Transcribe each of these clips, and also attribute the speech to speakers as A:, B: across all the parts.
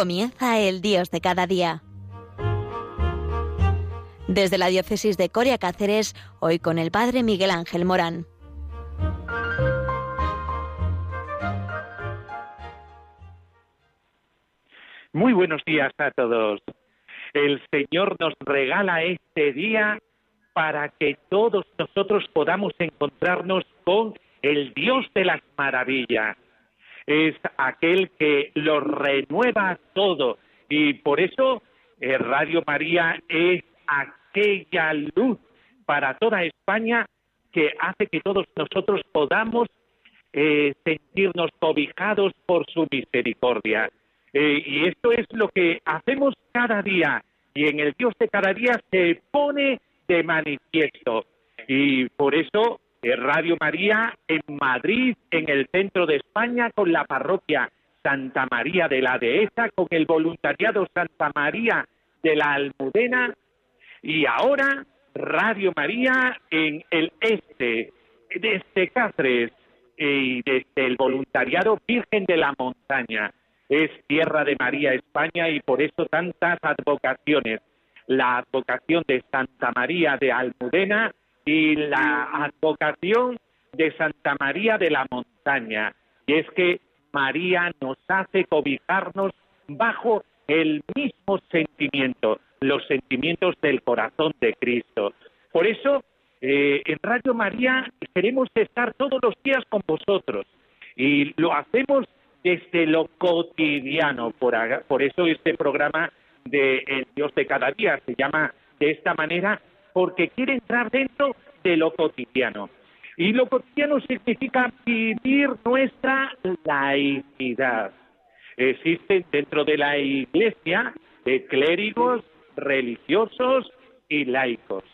A: Comienza el Dios de cada día. Desde la diócesis de Coria Cáceres, hoy con el Padre Miguel Ángel Morán.
B: Muy buenos días a todos. El Señor nos regala este día para que todos nosotros podamos encontrarnos con el Dios de las maravillas. Es aquel que lo renueva todo y por eso eh, Radio María es aquella luz para toda España que hace que todos nosotros podamos eh, sentirnos cobijados por su misericordia. Eh, y esto es lo que hacemos cada día y en el Dios de cada día se pone de manifiesto. Y por eso Radio María en Madrid, en el centro de España, con la parroquia Santa María de la Dehesa, con el voluntariado Santa María de la Almudena y ahora Radio María en el este, desde Cáceres y desde el voluntariado Virgen de la Montaña. Es tierra de María España y por eso tantas advocaciones la advocación de Santa María de Almudena y la advocación de Santa María de la Montaña. Y es que María nos hace cobijarnos bajo el mismo sentimiento, los sentimientos del corazón de Cristo. Por eso, eh, en Radio María queremos estar todos los días con vosotros y lo hacemos desde lo cotidiano. Por, por eso este programa de El Dios de cada día. Se llama de esta manera porque quiere entrar dentro de lo cotidiano. Y lo cotidiano significa vivir nuestra laicidad. Existen dentro de la Iglesia de clérigos, religiosos y laicos.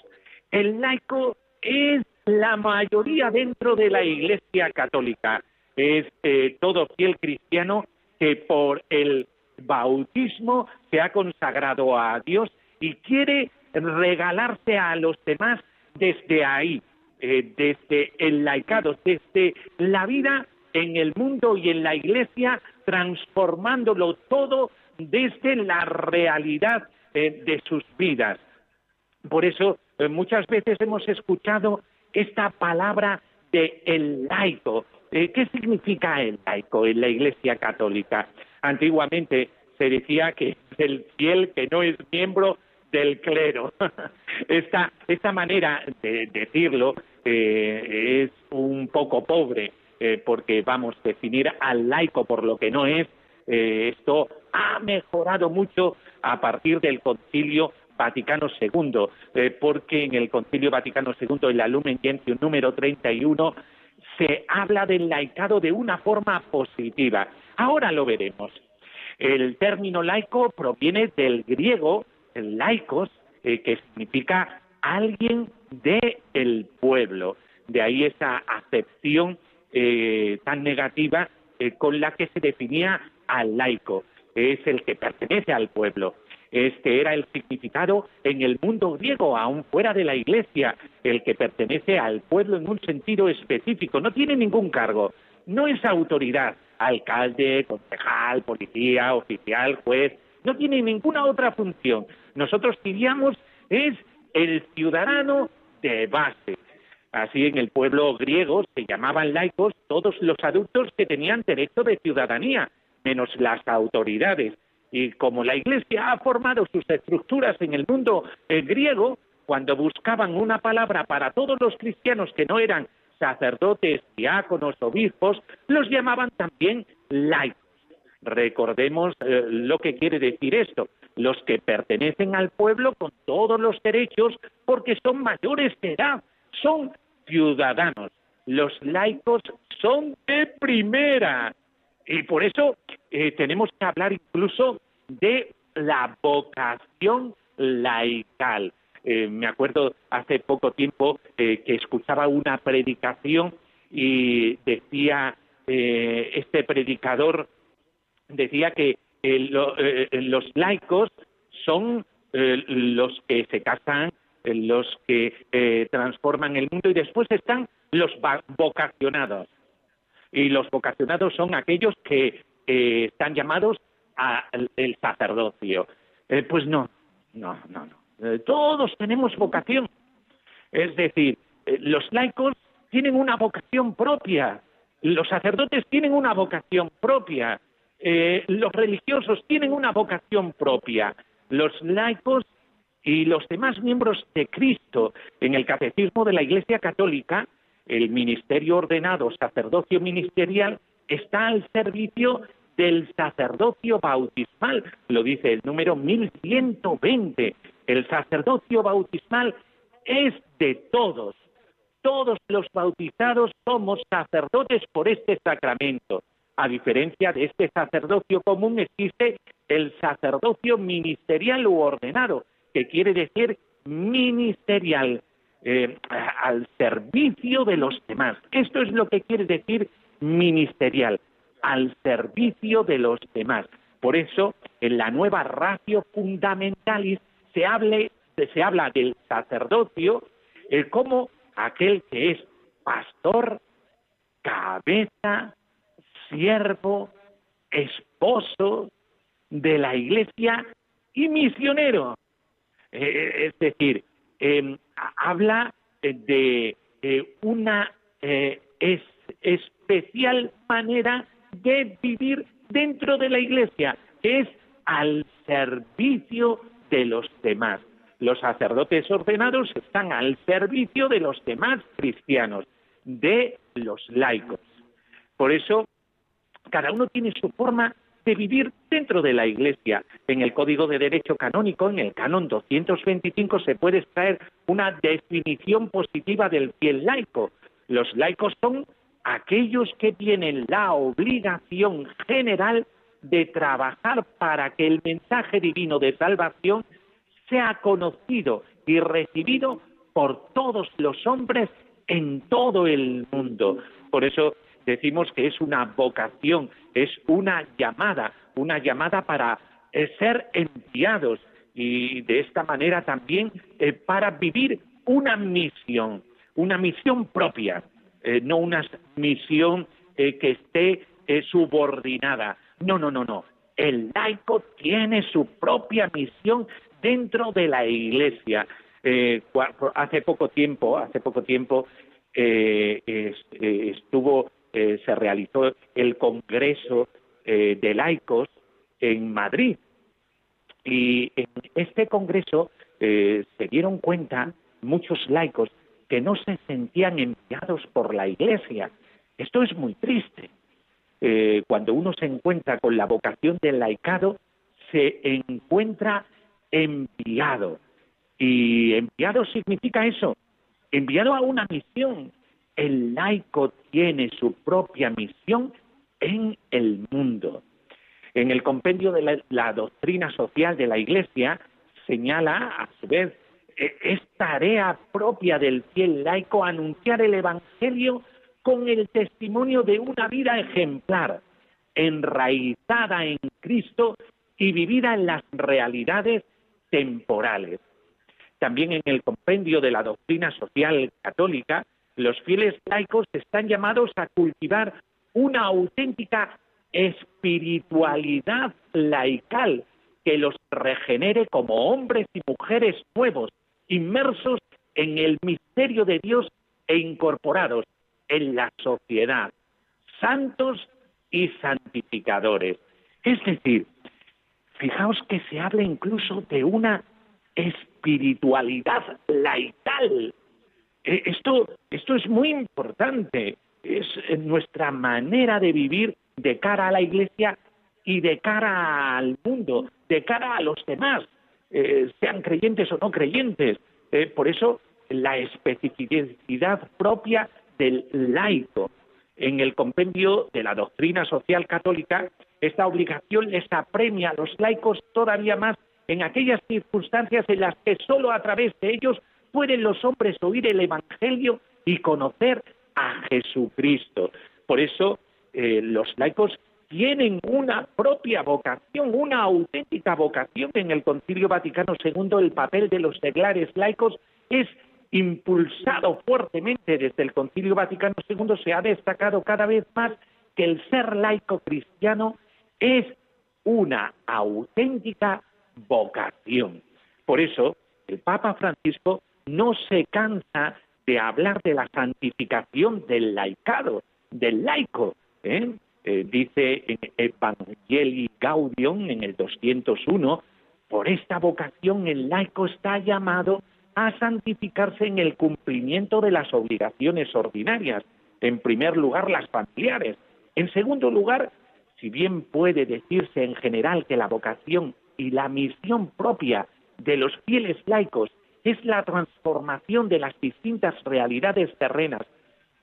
B: El laico es la mayoría dentro de la Iglesia católica. Es eh, todo fiel cristiano que por el bautismo se ha consagrado a Dios y quiere regalarse a los demás desde ahí, eh, desde el laicado, desde la vida en el mundo y en la iglesia, transformándolo todo desde la realidad eh, de sus vidas. Por eso eh, muchas veces hemos escuchado esta palabra de el laico. ¿Qué significa el laico en la Iglesia Católica? Antiguamente se decía que es el fiel que no es miembro del clero. esta, esta manera de decirlo eh, es un poco pobre, eh, porque vamos, a definir al laico por lo que no es, eh, esto ha mejorado mucho a partir del concilio Vaticano II, porque en el concilio Vaticano II, en la Lumen Gentium número 31, se habla del laicado de una forma positiva. Ahora lo veremos. El término laico proviene del griego laicos, eh, que significa alguien del el pueblo. De ahí esa acepción eh, tan negativa eh, con la que se definía al laico. Es el que pertenece al pueblo. Este era el significado en el mundo griego, aún fuera de la iglesia, el que pertenece al pueblo en un sentido específico. No tiene ningún cargo, no es autoridad, alcalde, concejal, policía, oficial, juez, no tiene ninguna otra función. Nosotros diríamos es el ciudadano de base. Así en el pueblo griego se llamaban laicos todos los adultos que tenían derecho de ciudadanía, menos las autoridades. Y como la Iglesia ha formado sus estructuras en el mundo griego, cuando buscaban una palabra para todos los cristianos que no eran sacerdotes, diáconos, obispos, los llamaban también laicos. Recordemos eh, lo que quiere decir esto, los que pertenecen al pueblo con todos los derechos porque son mayores de edad, son ciudadanos. Los laicos son de primera. Y por eso eh, tenemos que hablar incluso de la vocación laical. Eh, me acuerdo hace poco tiempo eh, que escuchaba una predicación y decía eh, este predicador decía que los laicos son los que se casan, los que transforman el mundo y después están los vocacionados. Y los vocacionados son aquellos que están llamados al sacerdocio. Eh, pues no, no, no, no. Eh, todos tenemos vocación. Es decir, eh, los laicos tienen una vocación propia, los sacerdotes tienen una vocación propia, los religiosos tienen una vocación propia, los laicos y los demás miembros de Cristo en el catecismo de la Iglesia Católica, el ministerio ordenado, sacerdocio ministerial, está al servicio del sacerdocio bautismal, lo dice el número 1120. El sacerdocio bautismal es de todos. Todos los bautizados somos sacerdotes por este sacramento. A diferencia de este sacerdocio común existe el sacerdocio ministerial u ordenado, que quiere decir ministerial, eh, al servicio de los demás. Esto es lo que quiere decir ministerial al servicio de los demás. Por eso, en la nueva ratio fundamentalis se, se habla del sacerdocio eh, como aquel que es pastor, cabeza, siervo, esposo de la iglesia y misionero. Eh, es decir, em, habla de una eh, especial manera de vivir dentro de la iglesia, que es al servicio de los demás. Los sacerdotes ordenados están al servicio de los demás cristianos, de los laicos. Por eso, cada uno tiene su forma de vivir dentro de la Iglesia. En el Código de Derecho Canónico, en el Canon 225, se puede extraer una definición positiva del fiel laico. Los laicos son aquellos que tienen la obligación general de trabajar para que el mensaje divino de salvación sea conocido y recibido por todos los hombres en todo el mundo. Por eso decimos que es una vocación, es una llamada, una llamada para eh, ser enviados y de esta manera también eh, para vivir una misión, una misión propia. Eh, no una misión que esté subordinada. No, no, no, no. El laico tiene su propia misión dentro de la Iglesia. hace poco tiempo, hace poco tiempo estuvo, se realizó el Congreso de Laicos en Madrid y en este Congreso se dieron cuenta muchos laicos que no se sentían enviados por la Iglesia. Esto es muy triste. Eh, cuando uno se encuentra con la vocación del laicado, se encuentra enviado. Y enviado significa eso, enviado a una misión. El laico tiene su propia misión en el mundo. En el compendio de la, doctrina social de la Iglesia señala, a su vez, e, es tarea propia del fiel laico anunciar el Evangelio con el testimonio de una vida ejemplar, enraizada en Cristo y vivida en las realidades temporales. También en el compendio de la doctrina social católica, los fieles laicos están llamados a cultivar una auténtica espiritualidad laical que los regenere como hombres y mujeres nuevos, inmersos en el misterio de Dios e incorporados en la sociedad, santos y santificadores. Es decir, fijaos que se habla incluso de una espiritualidad laical. E, esto, esto es muy importante, es nuestra manera de vivir de cara a la Iglesia y de cara al mundo, de cara a los demás. Eh, sean creyentes o no creyentes. Eh, por eso la especificidad propia del laico. En el compendio de la doctrina social católica, esta obligación les apremia a los laicos todavía más en aquellas circunstancias en las que sólo a través de ellos pueden los hombres oír el Evangelio y conocer a Jesucristo. Por eso eh, los laicos tienen una propia vocación, una auténtica vocación en el Concilio Vaticano II. El papel de los seglares laicos es impulsado fuertemente desde el Concilio Vaticano II. Se ha destacado cada vez más que el ser laico cristiano es una auténtica vocación. Por eso, el Papa Francisco no se cansa de hablar de la santificación del laicado, del laico. ¿eh? Eh, dice en Evangelii Gaudium, en el 201, por esta vocación el laico está llamado a santificarse en el cumplimiento de las obligaciones ordinarias, en primer lugar las familiares, en segundo lugar, si bien puede decirse en general que la vocación y la misión propia de los fieles laicos es la transformación de las distintas realidades terrenas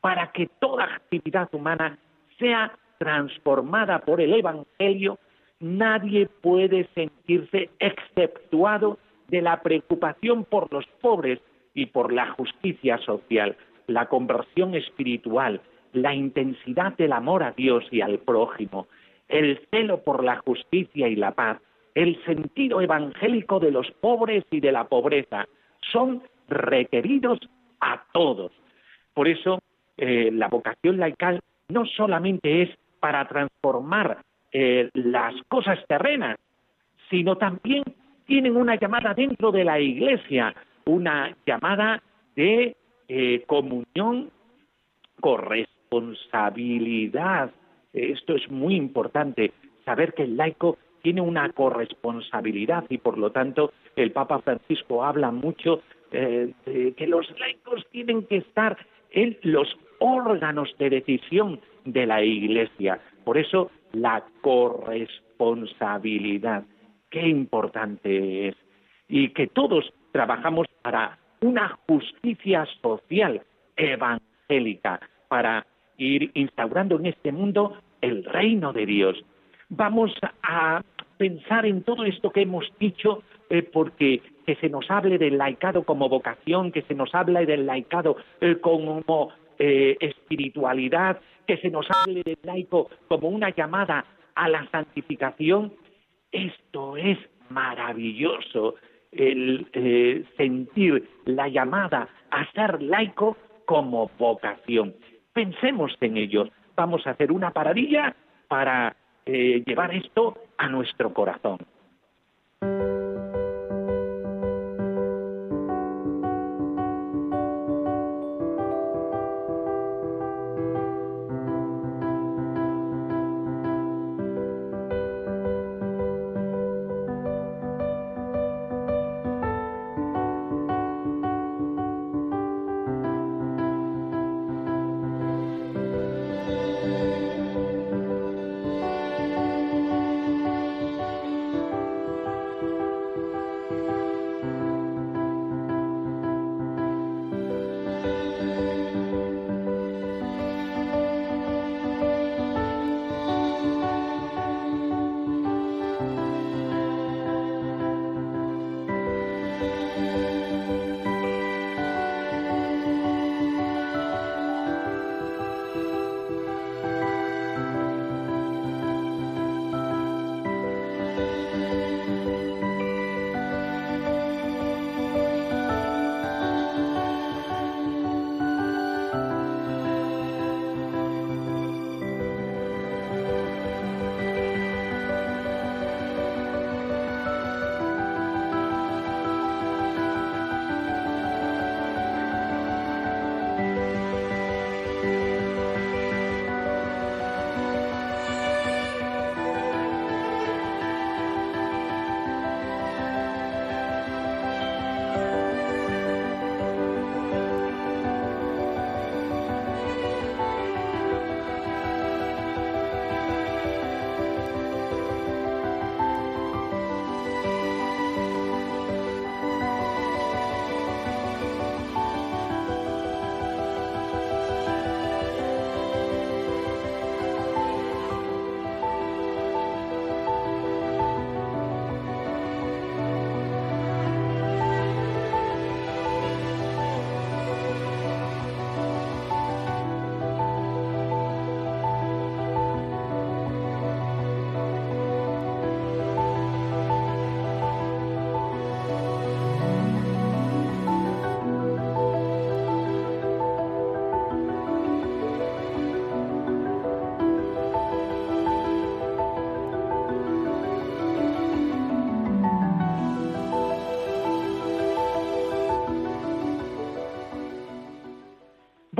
B: para que toda actividad humana sea transformada por el Evangelio, nadie puede sentirse exceptuado de la preocupación por los pobres y por la justicia social, la conversión espiritual, la intensidad del amor a Dios y al prójimo, el celo por la justicia y la paz, el sentido evangélico de los pobres y de la pobreza, son requeridos a todos. Por eso, eh, la vocación laical no solamente es para transformar eh, las cosas terrenas, sino también tienen una llamada dentro de la Iglesia, una llamada de eh, comunión, corresponsabilidad. Esto es muy importante, saber que el laico tiene una corresponsabilidad y por lo tanto el Papa Francisco habla mucho eh, de que los laicos tienen que estar en los órganos de decisión de la Iglesia. Por eso la corresponsabilidad, qué importante es. Y que todos trabajamos para una justicia social evangélica, para ir instaurando en este mundo el reino de Dios. Vamos a pensar en todo esto que hemos dicho, eh, porque que se nos hable del laicado como vocación, que se nos hable del laicado eh, como eh, espiritualidad, que se nos hable del laico como una llamada a la santificación, esto es maravilloso, el sentir la llamada a ser laico como vocación. Pensemos en ello. Vamos a hacer una paradilla para eh, llevar esto a nuestro corazón.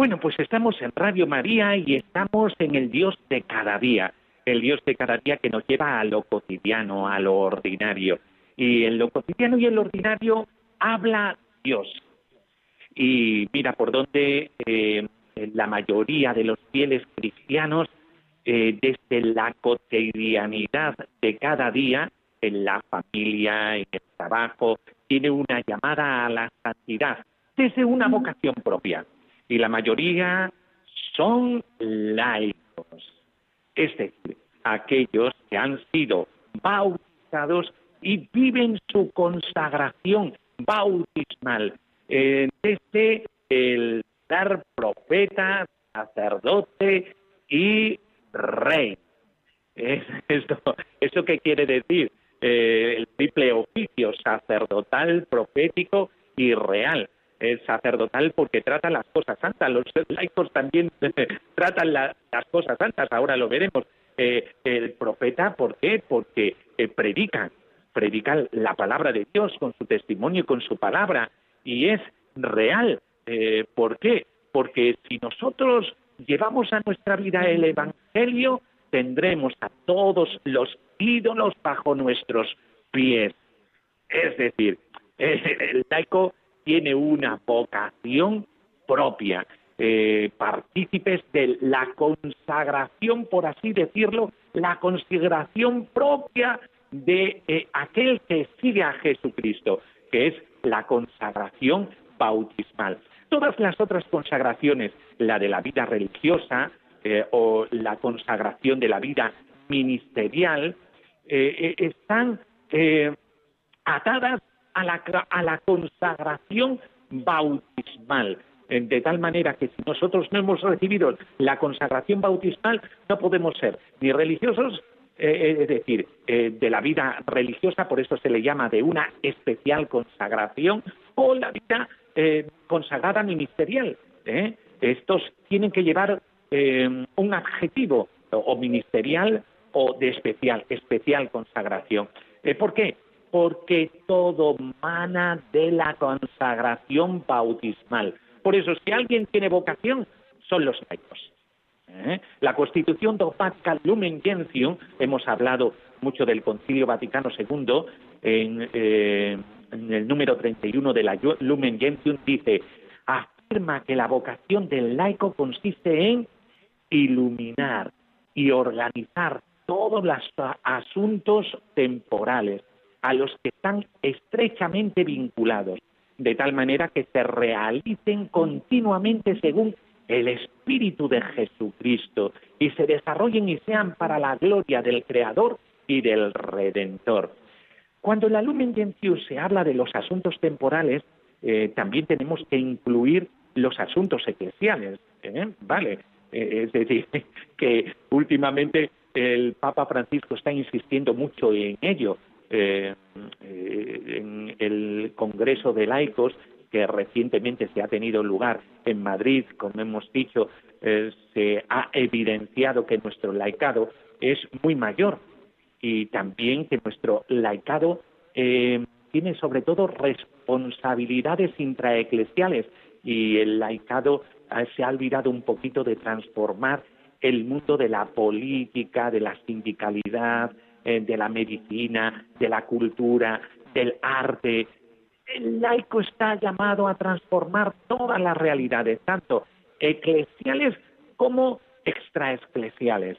B: Bueno, pues estamos en Radio María y estamos en el Dios de cada día, el Dios de cada día que nos lleva a lo cotidiano, a lo ordinario. Y en lo cotidiano y en lo ordinario habla Dios. Y mira por dónde eh, la mayoría de los fieles cristianos, eh, desde la cotidianidad de cada día, en la familia, en el trabajo, tiene una llamada a la santidad desde una vocación propia. Y la mayoría son laicos, es decir, aquellos que han sido bautizados y viven su consagración bautismal eh, desde el dar profeta, sacerdote y rey. esto, ¿Eso qué quiere decir? Eh, el triple oficio sacerdotal, profético y real. El sacerdotal porque trata las cosas santas, los laicos también tratan las cosas santas, ahora lo veremos. Eh, el profeta, ¿por qué? Porque eh, predica, predica la palabra de Dios con su testimonio y con su palabra, y es real. ¿Por qué? Porque si nosotros llevamos a nuestra vida el Evangelio, tendremos a todos los ídolos bajo nuestros pies. Es decir, el laico tiene una vocación propia, eh, partícipes de la consagración, por así decirlo, la consagración propia de eh, aquel que sigue a Jesucristo, que es la consagración bautismal. Todas las otras consagraciones, la de la vida religiosa eh, o la consagración de la vida ministerial, eh, eh, están atadas a la, a la consagración bautismal de tal manera que si nosotros no hemos recibido la consagración bautismal, no podemos ser ni religiosos, es decir, de la vida religiosa, por eso se le llama de una especial consagración, o la vida consagrada ministerial. Estos tienen que llevar un adjetivo o ministerial o de especial, especial consagración. Eh, ¿Por qué? Porque todo mana de la consagración bautismal. Por eso, si alguien tiene vocación, son los laicos. ¿Eh? La Constitución dogmática Lumen Gentium, hemos hablado mucho del Concilio Vaticano II, en, eh, en el número 31 de la Lumen Gentium dice, afirma que la vocación del laico consiste en iluminar y organizar todos los asuntos temporales a los que están estrechamente vinculados, de tal manera que se realicen continuamente según el Espíritu de Jesucristo y se desarrollen y sean para la gloria del Creador y del Redentor. Cuando en la Lumen Gentium se habla de los asuntos temporales, eh, también tenemos que incluir los asuntos eclesiales, ¿eh? ¿vale? Eh, es decir, que últimamente el Papa Francisco está insistiendo mucho en ello. Eh, eh, en el Congreso de Laicos, que recientemente se ha tenido lugar en Madrid, como hemos dicho, eh, se ha evidenciado que nuestro laicado es muy mayor y también que nuestro laicado tiene sobre todo responsabilidades intraeclesiales y el laicado se ha olvidado un poquito de transformar el mundo de la política, de la sindicalidad, eh, de la medicina, de la cultura, del arte. El laico está llamado a transformar todas las realidades, tanto eclesiales como extraeclesiales.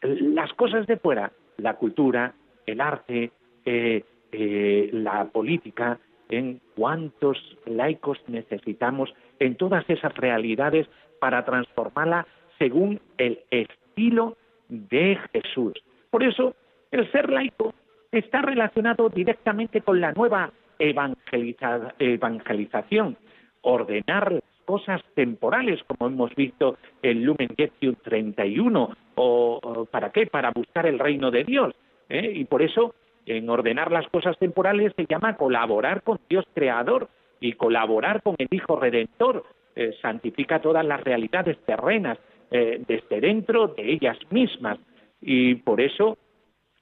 B: Las cosas de fuera, la cultura, el arte, eh, eh, la política, en cuántos laicos necesitamos en todas esas realidades para transformarla según el estilo de Jesús. Por eso, el ser laico está relacionado directamente con la nueva evangelización, ordenar cosas temporales, como hemos visto en Lumen Gentium 31, o, ¿para qué? Para buscar el reino de Dios. ¿eh? Y por eso, en ordenar las cosas temporales se llama colaborar con Dios Creador y colaborar con el Hijo Redentor. Eh, santifica todas las realidades terrenas eh, desde dentro de ellas mismas. Y por eso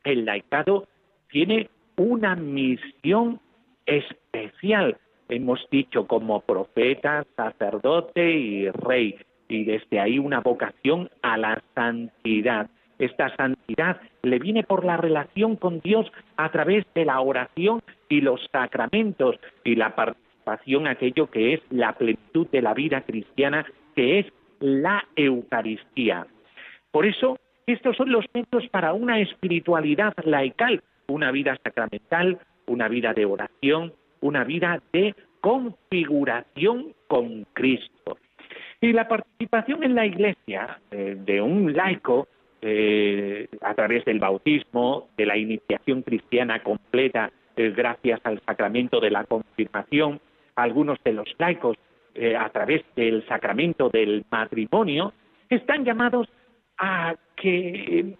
B: el laicado tiene una misión especial, hemos dicho, como profeta, sacerdote y rey. y desde ahí una vocación a la santidad. Esta santidad le viene por la relación con Dios a través de la oración y los sacramentos y la participación aquello que es la plenitud de la vida cristiana, que es la Eucaristía. Por eso, estos son los métodos para una espiritualidad laical, una vida sacramental, una vida de oración, una vida de configuración con Cristo. Y la participación en la Iglesia eh, de un laico eh, a través del bautismo, de la iniciación cristiana completa eh, gracias al sacramento de la confirmación, algunos de los laicos a través del sacramento del matrimonio, están llamados a que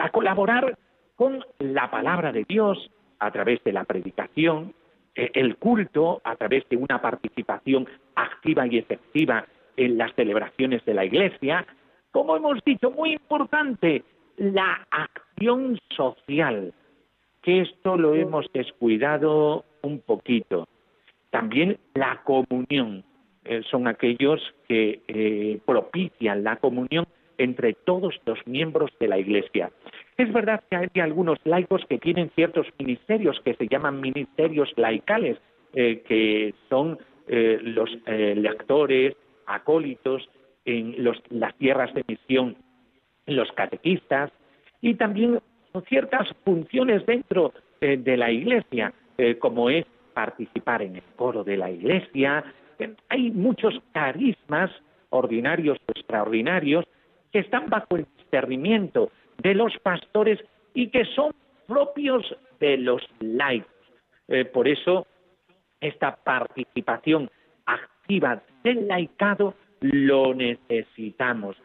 B: a colaborar con la palabra de Dios a través de la predicación, el culto a través de una participación activa y efectiva en las celebraciones de la Iglesia, como hemos dicho, muy importante, la acción social, que esto lo hemos descuidado un poquito. También la comunión, eh, son aquellos que eh, propician la comunión entre todos los miembros de la Iglesia. Es verdad que hay algunos laicos que tienen ciertos ministerios que se llaman ministerios laicales, eh, que son los lectores, acólitos, en las tierras de misión, los catequistas, y también ciertas funciones dentro eh, de la Iglesia, eh, como es participar en el coro de la Iglesia. hay muchos carismas ordinarios o extraordinarios que están bajo el discernimiento de los pastores y que son propios de los laicos. Eh, por eso, esta participación activa del laicado lo necesitamos.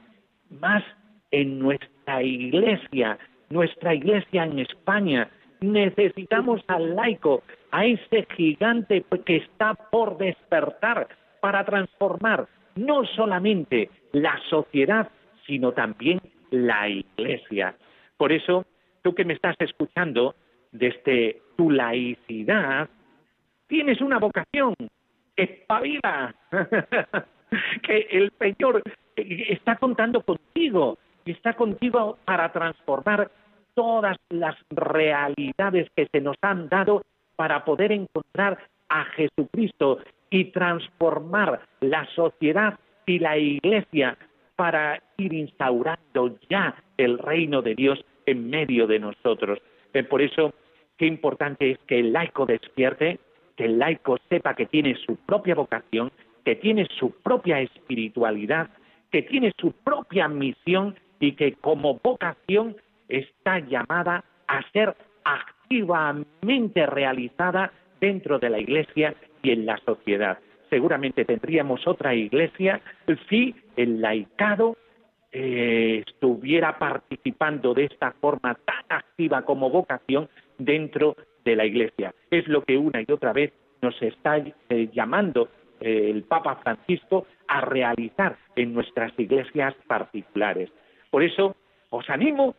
B: Más en nuestra iglesia, nuestra iglesia en España, necesitamos al laico, a ese gigante que está por despertar para transformar no solamente la sociedad, sino también la iglesia. Por eso, tú que me estás escuchando, desde tu laicidad, tienes una vocación, espabila. que el Señor está contando contigo, está contigo para transformar todas las realidades que se nos han dado para poder encontrar a Jesucristo y transformar la sociedad y la iglesia para ir instaurando ya el reino de Dios en medio de nosotros. Eh, por eso, qué importante es que el laico despierte, que el laico sepa que tiene su propia vocación que tiene su propia espiritualidad, que tiene su propia misión y que como vocación está llamada a ser activamente realizada dentro de la Iglesia y en la sociedad. Seguramente tendríamos otra Iglesia si el laicado eh, estuviera participando de esta forma tan activa como vocación dentro de la Iglesia. Es lo que una y otra vez nos está eh, llamando eh, el Papa Francisco a realizar en nuestras iglesias particulares. Por eso os animo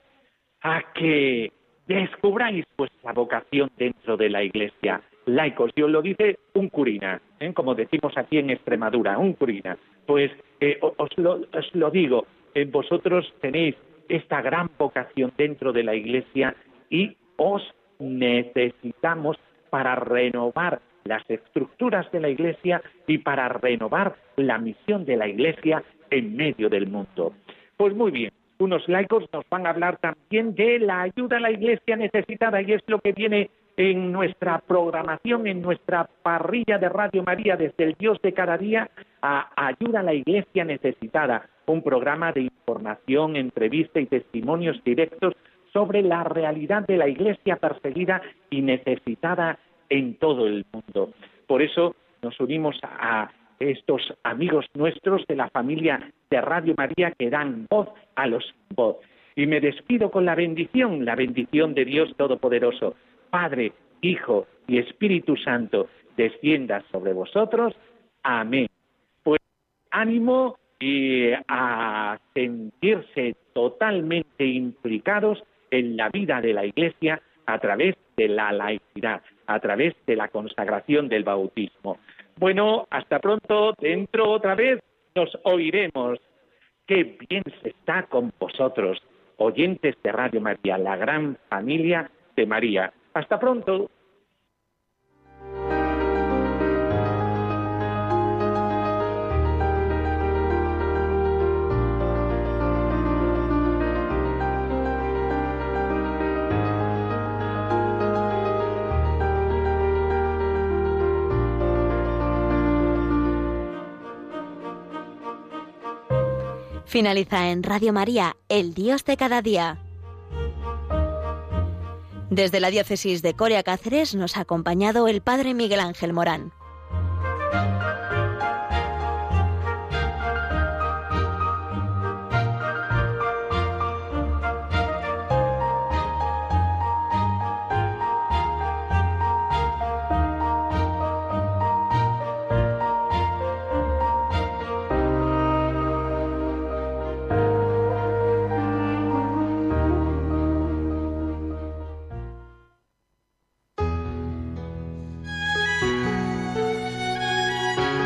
B: a que descubráis vuestra vocación dentro de la iglesia. Laicos, y os lo dice un curina, como decimos aquí en Extremadura, un curina. Pues eh, os, lo, digo, vosotros tenéis esta gran vocación dentro de la iglesia y os necesitamos para renovar las estructuras de la Iglesia y para renovar la misión de la Iglesia en medio del mundo. Pues muy bien, unos laicos nos van a hablar también de la ayuda a la Iglesia necesitada y es lo que viene en nuestra programación, en nuestra parrilla de Radio María desde el Dios de cada día a Ayuda a la Iglesia Necesitada, un programa de información, entrevista y testimonios directos sobre la realidad de la Iglesia perseguida y necesitada en todo el mundo. Por eso nos unimos a estos amigos nuestros de la familia de Radio María que dan voz a los voz. Y me despido con la bendición, la bendición de Dios Todopoderoso, Padre, Hijo y Espíritu Santo, descienda sobre vosotros. Amén. Pues ánimo y a sentirse totalmente implicados en la vida de la Iglesia a través de la laicidad a través de la consagración del bautismo. Bueno, hasta pronto, dentro otra vez nos oiremos. qué bien se está con vosotros, oyentes de Radio María, la gran familia de María. Hasta pronto.
A: Finaliza en Radio María, El Dios de cada día. Desde la diócesis de Coria Cáceres nos ha acompañado el Padre Miguel Ángel Morán.